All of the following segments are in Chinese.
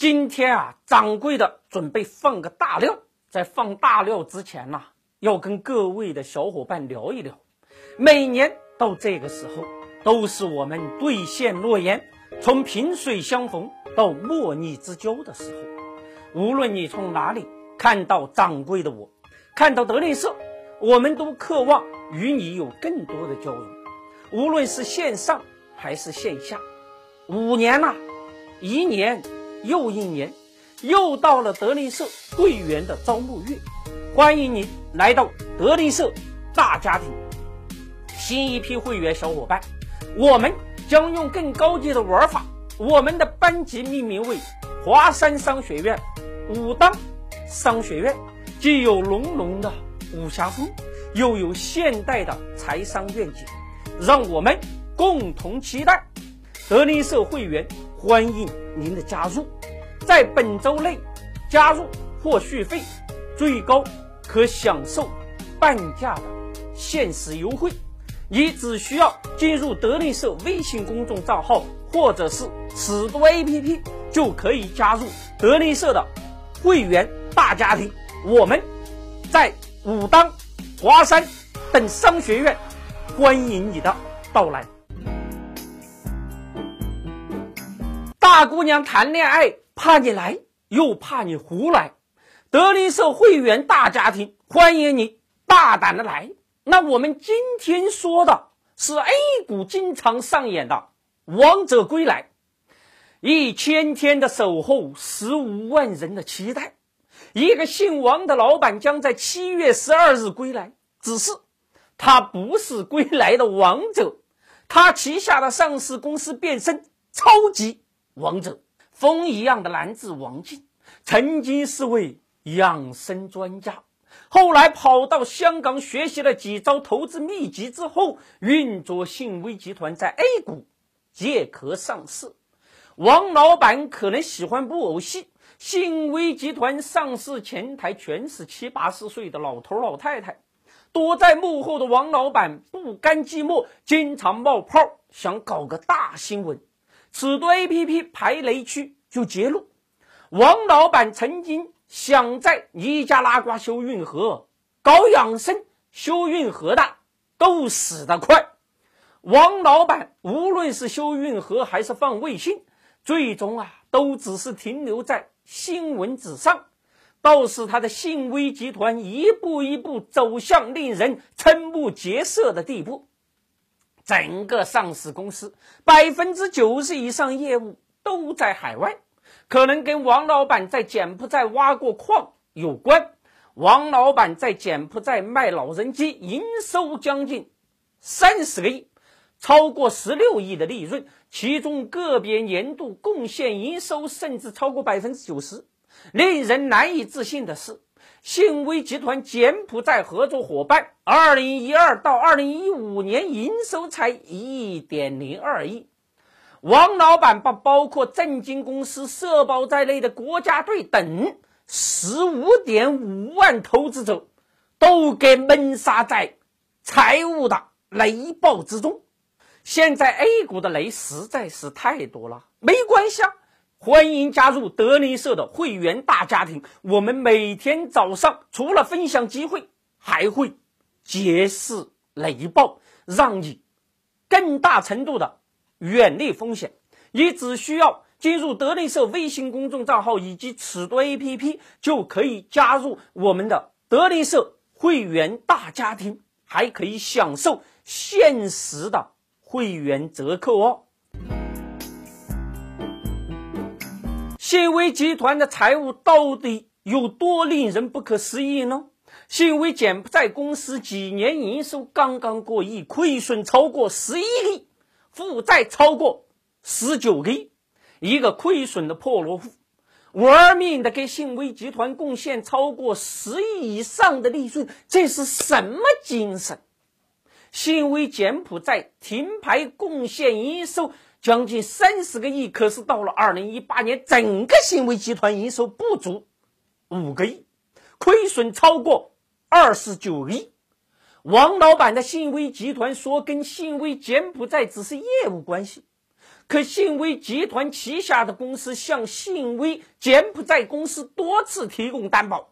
今天啊，掌柜的准备放个大料，在放大料之前呢，要跟各位的小伙伴聊一聊。每年到这个时候，都是我们兑现诺言、从萍水相逢到莫逆之交的时候。无论你从哪里看到掌柜的我，看到德林社，我们都渴望与你有更多的交流。无论是线上还是线下，五年了，一年又一年，又到了德林社会员的招募月，欢迎您来到德林社大家庭。新一批会员小伙伴，我们将用更高级的玩法，我们的班级命名为华山商学院、武当商学院，既有浓浓的武侠风，又有现代的财商愿景。让我们共同期待德林社会员，欢迎您的加入。在本周内加入或续费，最高可享受半价的限时优惠。你只需要进入德林社微信公众账号或者是尺度 APP，就可以加入德林社的会员大家庭。我们在武当、华山等商学院。欢迎你的到来，大姑娘谈恋爱怕你来，又怕你胡来。德林社会员大家庭欢迎你大胆的来。那我们今天说的是 A 股经常上演的王者归来，一千天的守候，十五万人的期待，一个姓王的老板将在七月十二日归来，只是。他不是归来的王者，他旗下的上市公司变身超级王者，风一样的男子王进，曾经是位养生专家，后来跑到香港学习了几招投资秘籍之后，运作信威集团在 A 股借壳上市。王老板可能喜欢布偶戏，信威集团上市前台全是七八十岁的老头老太太。躲在幕后的王老板不甘寂寞，经常冒泡，想搞个大新闻。此度 A P P 排雷区就揭露，王老板曾经想在尼加拉瓜修运河，搞养生修运河的都死得快。王老板无论是修运河还是放卫星，最终啊，都只是停留在新闻纸上。倒是他的信威集团一步一步走向令人瞠目结舌的地步。整个上市公司百分之九十以上业务都在海外，可能跟王老板在柬埔寨挖过矿有关。王老板在柬埔寨卖老人机，营收将近三十个亿，超过十六亿的利润，其中个别年度贡献营收甚至超过百分之九十。令人难以置信的是，信威集团柬埔寨合作伙伴，二零一二到二零一五年营收才一点零二亿。王老板把包括证金公司、社保在内的国家队等十五点五万投资者，都给闷杀在财务的雷暴之中。现在 A 股的雷实在是太多了，没关系啊。欢迎加入德林社的会员大家庭。我们每天早上除了分享机会，还会揭示雷暴，让你更大程度的远离风险。你只需要进入德林社微信公众账号以及尺度 APP，就可以加入我们的德林社会员大家庭，还可以享受限时的会员折扣哦。信威集团的财务到底有多令人不可思议呢？信威柬埔寨公司几年营收刚刚过亿，亏损超过十一亿，负债超过十九亿，一个亏损的破落户，玩命的给信威集团贡献超过十亿以上的利润，这是什么精神？信威柬埔寨停牌贡献营收。将近三十个亿，可是到了二零一八年，整个信威集团营收不足五个亿，亏损超过二十九亿。王老板的信威集团说跟信威柬埔寨只是业务关系，可信威集团旗下的公司向信威柬埔寨公司多次提供担保，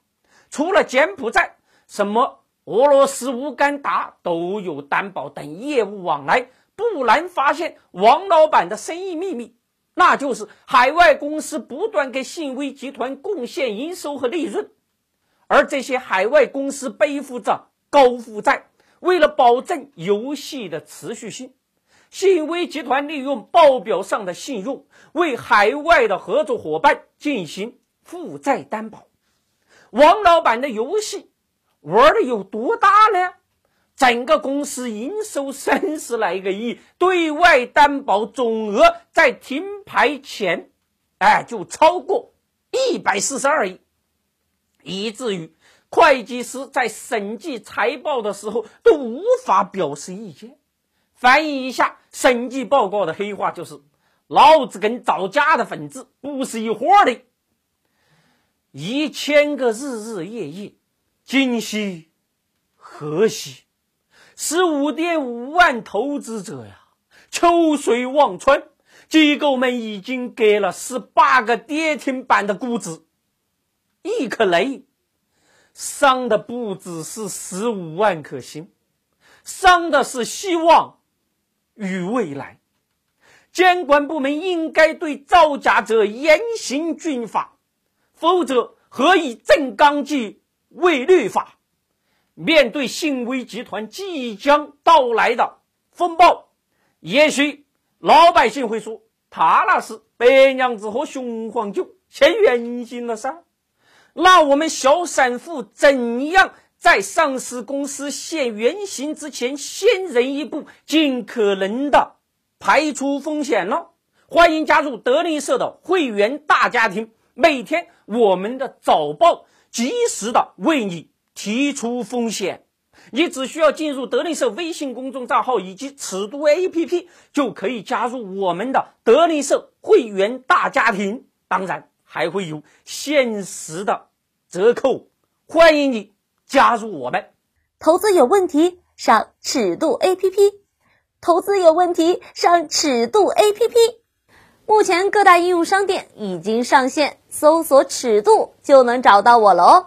除了柬埔寨，什么俄罗斯、乌干达都有担保等业务往来。不难发现王老板的生意秘密，那就是海外公司不断给信威集团贡献营收和利润，而这些海外公司背负着高负债，为了保证游戏的持续性。信威集团利用报表上的信用，为海外的合作伙伴进行负债担保。王老板的游戏玩的有多大呢？整个公司营收三十来个亿，对外担保总额在停牌前，哎，就超过一百四十二亿，以至于会计师在审计财报的时候都无法表示意见。翻译一下审计报告的黑话，就是老子跟造假的粉子不是一伙的。一千个日日夜夜，今夕何夕？十五点五万投资者呀，秋水望穿，机构们已经给了十八个跌停板的估值。一颗雷，伤的不只是十五万颗心，伤的是希望。与未来，监管部门应该对造假者严刑峻法，否则何以正纲纪为律法？面对信威集团即将到来的风暴，也许老百姓会说：“他那是白娘子喝雄黄酒现原形了噻。”那我们小散户怎样？在上市公司现原形之前，先人一步，尽可能的排除风险呢。欢迎加入德林社的会员大家庭，每天我们的早报及时的为你提出风险。你只需要进入德林社微信公众账号以及尺度 APP，就可以加入我们的德林社会员大家庭。当然，还会有限时的折扣，欢迎你。加入我们，投资有问题上尺度 A P P，投资有问题上尺度 A P P。目前各大应用商店已经上线，搜索尺度就能找到我了哦。